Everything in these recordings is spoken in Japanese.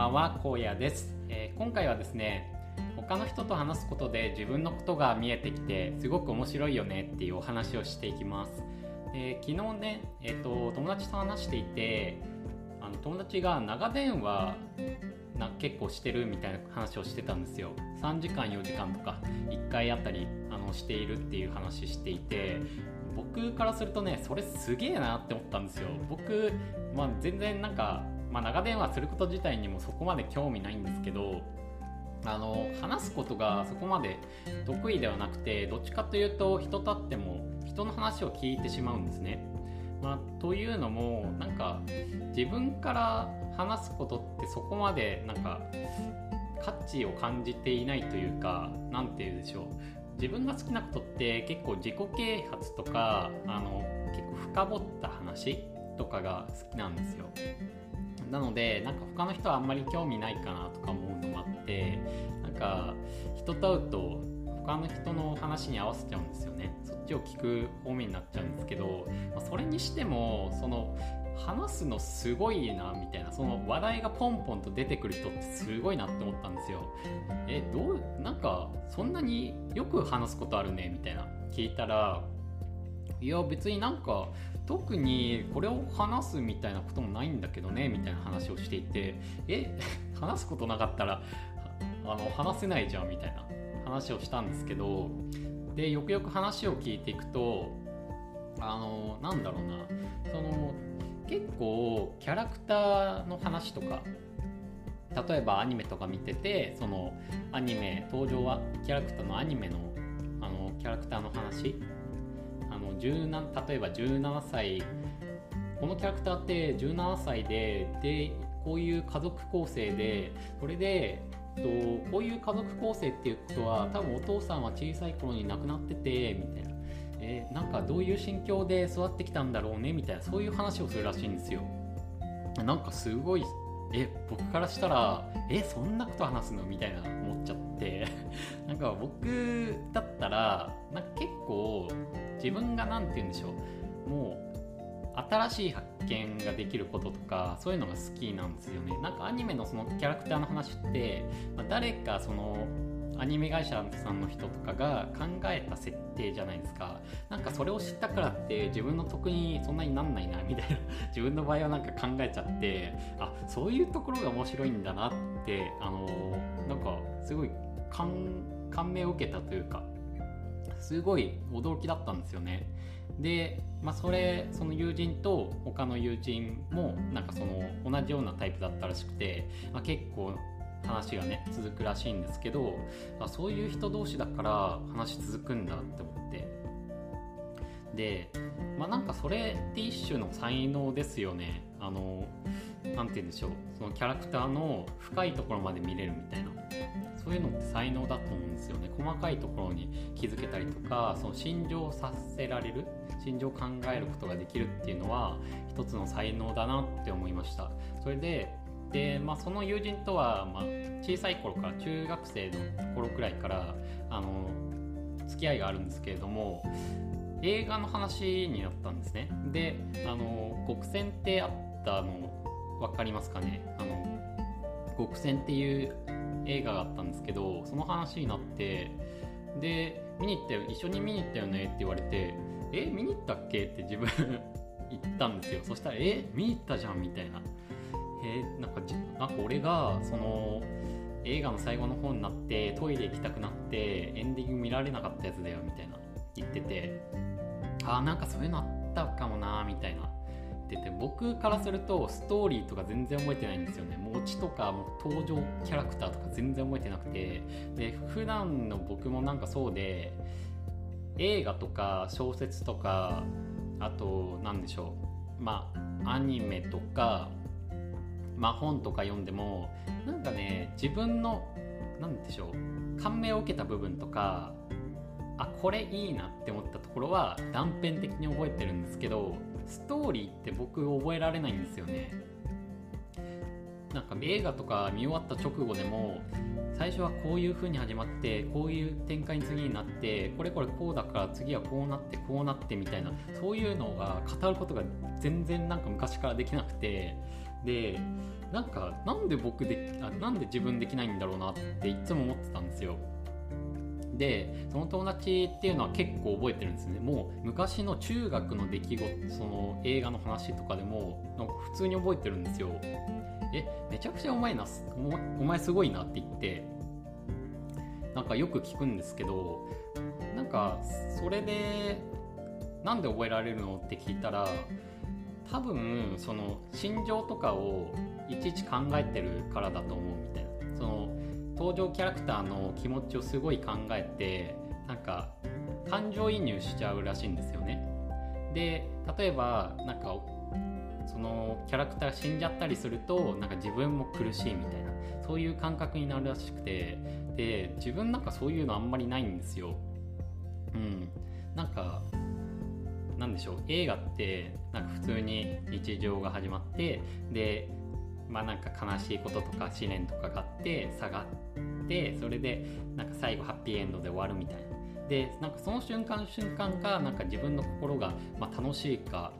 ばんは荒野です、えー、今回はですね他の人と話すことで自分のことが見えてきてすごく面白いよねっていうお話をしていきます、えー、昨日ね、えーと、友達と話していてあの友達が長電話な結構してるみたいな話をしてたんですよ。3時間4時間とか1回あたりあのしているっていう話していて僕からするとねそれすげえなって思ったんですよ。僕、まあ、全然なんか、まあ、長電話すること自体にもそこまで興味ないんですけどあの話すことがそこまで得意ではなくてどっちかというと人と会っても人の話を聞いてしまうんですね。まあ、というのもなんか自分から話すことってそこまでなんか価値を感じていないというか何て言うでしょう自分が好きなことって結構自己啓発とかあの結構深掘った話とかが好きなんですよなのでなんか他の人はあんまり興味ないかなとか思うのもあってなんか人と会うと他の人の話に合わせちゃうんですよね。そっちを聞く方面になっちゃうんですけど、まあ、それにしてもその話すのすごいなみたいなその話題がポンポンと出てくる人ってすごいなって思ったんですよ。えどうなんかそんなによく話すことあるねみたいな聞いたらいや別になんか特にこれを話すみたいなこともないんだけどねみたいな話をしていてえ 話すことなかったらあの話せないじゃんみたいな話をしたんですけどでよくよく話を聞いていくとあのなんだろうなその結構キャラクターの話とか例えばアニメとか見ててそのアニメ登場はキャラクターのアニメのあのキャラクターの話の17例えば17歳。このキャラクターって17歳ででこういう家族構成でそれでとこういう家族構成っていうことは多分お父さんは小さい頃に亡くなっててみたいな。えー、なんかどういう心境で育ってきたんだろうねみたいなそういう話をするらしいんですよ。なんかすごいえ僕からしたらえそんなこと話すのみたいな思っちゃって。なんか僕だったらなんか結構自分が何て言うんでしょう。もう新しい発見ができることとかそういうのが好きなんですよね。なんかアニメのそのキャラクターの話って、まあ、誰かそのアニメ会社さんの人とかが考えた設定じゃないですか。なんかそれを知ったからって自分の得にそんなになんないなみたいな。自分の場合はなんか考えちゃってあそういうところが面白いんだなってあのなんかすごい感銘を受けたというかすごい驚きだったんですよね。で、まあ、それその友人と他の友人もなんかその同じようなタイプだったらしくて、まあ、結構話がね続くらしいんですけどあそういう人同士だから話続くんだって思って。でまあなんかそれって一種の才能ですよね。あの何て言うんでしょう。そのキャラクターの深いところまで見れるみたいな。そういうのって才能だと思うんですよね。細かいところに気づけたりとかその心情をさせられる心情を考えることができるっていうのは一つの才能だなって思いました。それでで、まあ、その友人とは、まあ、小さい頃から中学生の頃くらいからあの付き合いがあるんですけれども映画の話になったんですね。であの極戦ってあったの分かりますかね？あの極戦っていう映画があったんですけどその話になってで見に行ったよ一緒に見に行ったよねって言われてえ見に行ったっけ？って自分 言ったんですよ。そしたらえ見に行ったじゃんみたいな。え、なんかなんか俺がその映画の最後の方になってトイレ行きたくなってエンディング見られなかったやつだよみたいな言っててああなんかそういうのあったかもなみたいな言ってて僕からするとストーリーとか全然覚えてないんですよね。もうオチとかもう登場キャラクターとか全然覚えてなくてで普段の僕もなんかそうで映画とか小説とかあと何でしょうまあアニメとかまあ、本とか読んでもなんかね自分の何でしょう感銘を受けた部分とかあこれいいなって思ったところは断片的に覚えてるんですけどストーリーって僕覚えられないんですよね。なんか映画とか見終わった直後でも最初はこういう風に始まってこういう展開に次になってこれこれこうだから次はこうなってこうなってみたいなそういうのが語ることが全然なんか昔からできなくてでなんかなんで僕であなんで自分できないんだろうなっていつも思ってたんですよ。でその友達っていうのは結構覚えてるんですね。もう昔の中学の出来事その映画の話とかでもなんか普通に覚えてるんですよ。えめちゃくちゃお前なお前すごいなって言ってなんかよく聞くんですけどなんかそれでなんで覚えられるのって聞いたら多分その心情とかをいちいち考えてるからだと思うみたいな。その登場キャラクターの気持ちをすごい考えてなんか感情移入しちゃうらしいんですよね。で例えばなんかそのキャラクターが死んじゃったりするとなんか自分も苦しいみたいな。そういう感覚になるらしくて。で自分なんかそういうのあんまりないんですよ。うん。なんかなんでしょう映画ってなんか普通に日常が始まってでまあなんか悲しいこととか試練とかがあって下がってそれでなんか最後ハッピーエンドで終わるみたいな。でなんかその瞬間瞬間がなんか自分の心が、まあ、楽しいか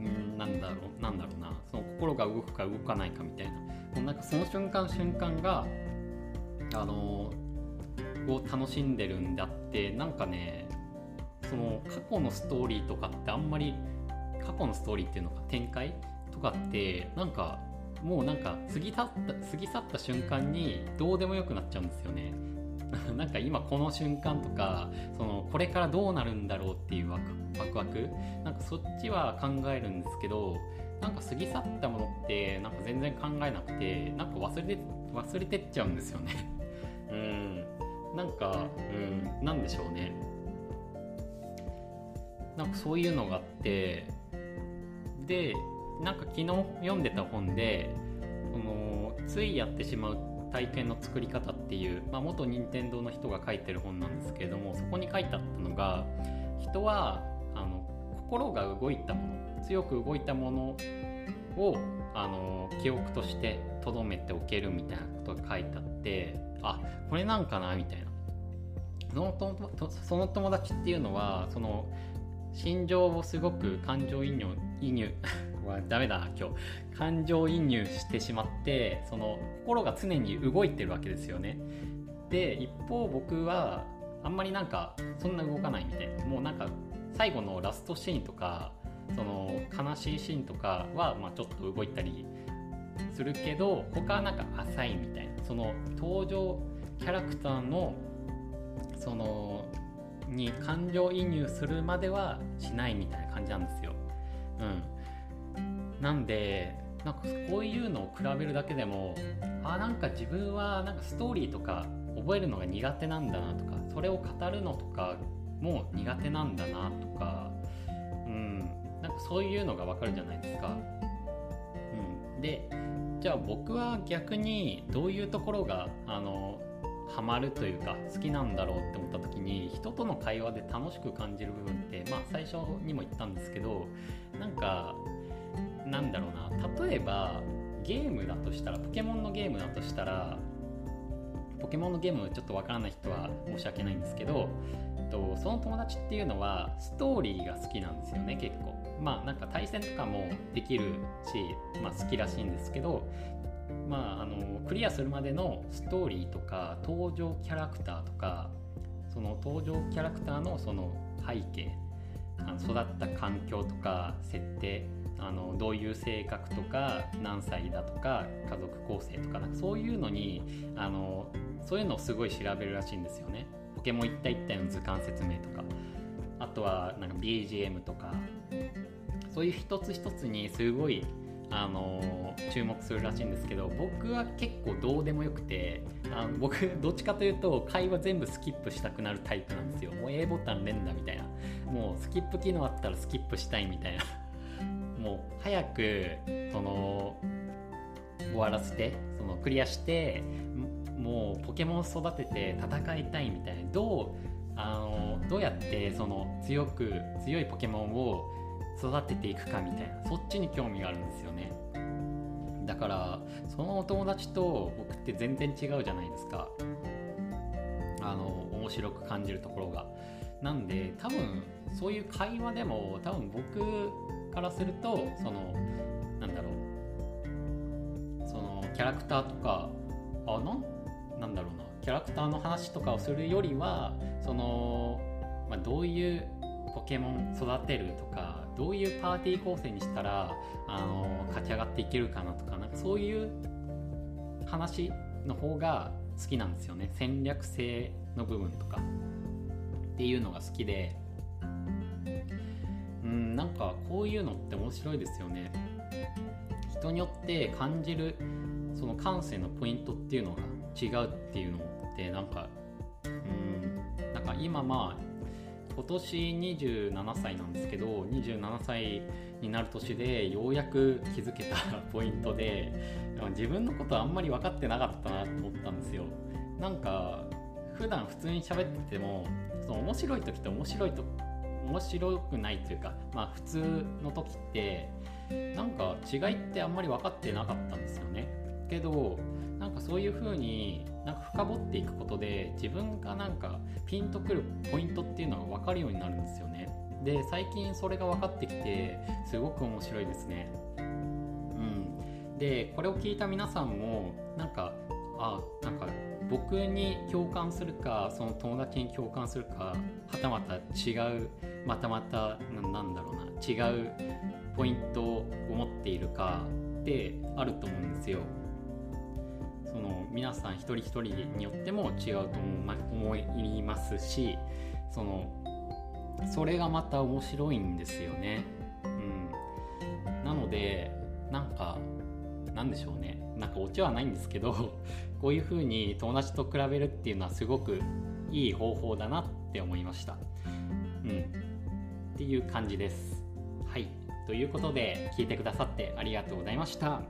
んなんだろうなんだろうな。その心が動くか動かないかみたいな。もうなんかその瞬間瞬間があの、を楽しんでるんであってなんかねその過去のストーリーとかってあんまり過去のストーリーっていうのか展開とかってなんかもうなんか過ぎ去った過ぎ去った瞬間にどうでもよくなっちゃうんですよね。なんか今この瞬間とかそのこれからどうなるんだろうっていうワクワクワク？なんかそっちは考えるんですけどなんか過ぎ去ったものってなんか全然考えなくてなんか忘れて忘れてっちゃうんですよね。うん。なんかうん。なんでしょうねなんかそういうのがあってでなんか昨日読んでた本でそのついやってしまう体験の作り方っていう、まあ、元任天堂の人が書いてる本なんですけれどもそこに書いてあったのが人はあの心が動いたもの強く動いたものをあの記憶として留めておけるみたいなことが書いてあってあこれなんかなみたいな。そのとその友達っていうのはその心情をすごく感情移入移入。は ダメだな今日。感情移入してしまってその心が常に動いてるわけですよね。で一方僕はあんまりなんかそんな動かないみたい。なもうなんか最後のラストシーンとかその悲しいシーンとかはまあちょっと動いたりするけど他はなんか浅いみたいな。その登場キャラクターのそのに感情移入するまではしないみたいな感じなんですよ。うん、なんでなんかこういうのを比べるだけでもあなんか自分はなんかストーリーとか覚えるのが苦手なんだなとかそれを語るのとかも苦手なんだなとか、うん、なんかそういうのがわかるじゃないですか。うん、でじゃあ僕は逆にどういうところがあのハマるというか好きなんだろうって思った時に人との会話で楽しく感じる部分ってまあ最初にも言ったんですけどなんかなんだろうな例えばゲームだとしたらポケモンのゲームだとしたらポケモンのゲームちょっとわからない人は申し訳ないんですけどとその友達っていうのはストーリーが好きなんですよね結構。まあなんか対戦とかもできるし、まあ、好きらしいんですけどまあ、あのクリアするまでのストーリーとか登場キャラクターとかその登場キャラクターのその背景あの育った環境とか設定あのどういう性格とか何歳だとか家族構成とかなんかそういうのにあのそういうのをすごい調べるらしいんですよね。ポケモン一体一体の図鑑説明とかあとはなんか BGM とかそういう一つ一つにすごいあの注目するらしいんですけど僕は結構どうでもよくてあの僕 どっちかというと会話全部スキップしたくなるタイプなんですよ。もう A ボタン連打みたいな。もうスキップ機能あったらスキップしたいみたいな。もう早くその終わらせてそのクリアしてもうポケモン育てて戦いたいみたいな。どうあのどうやってその強く強いポケモンを育てていくかみたいなそっちに興味があるんですよね。だからそのお友達と僕って全然違うじゃないですか。あの面白く感じるところが。なんで多分そういう会話でも多分僕からするとそのなんだろう。そのキャラクターとかあなんなんだろうな。キャラクターの話とかをするよりはその、まあ、どういうポケモン育てるとかどういうパーティー構成にしたらあの勝ち上がっていけるかなとかなんかそういう話の方が好きなんですよね。戦略性の部分とか。っていうのが好きで。うんなんかこういうのって面白いですよね。人によって感じるその感性のポイントっていうのが違うっていうのってなんかうんなんか今まあ今年27歳なんですけど27歳になる年でようやく気づけたポイントで自分のことあんまり分かってなかったなと思ったんですよ。なんか普段普通に喋っててもその面白い時って面白いと面白くないというかまあ普通の時ってなんか違いってあんまり分かってなかったんですよね。けどなんかそういう風になんか深掘っていくことで自分がなんかピンとくるポイントっていうのが分かるようになるんですよね。で最近それが分かってきてすごく面白いですね。うん。でこれを聞いた皆さんもなんかあなんか僕に共感するかその友達に共感するかはたまた違うまたまたなんだろうな違うポイントを持っているかってあると思うんですよ。皆さん一人一人によっても違うと思いますしそのそれがまた面白いんですよね。うん、なのでなんかなんでしょうねなんかオチはないんですけど こういう風に友達と比べるっていうのはすごくいい方法だなって思いました。うん、っていう感じです。はいということで聞いてくださってありがとうございました。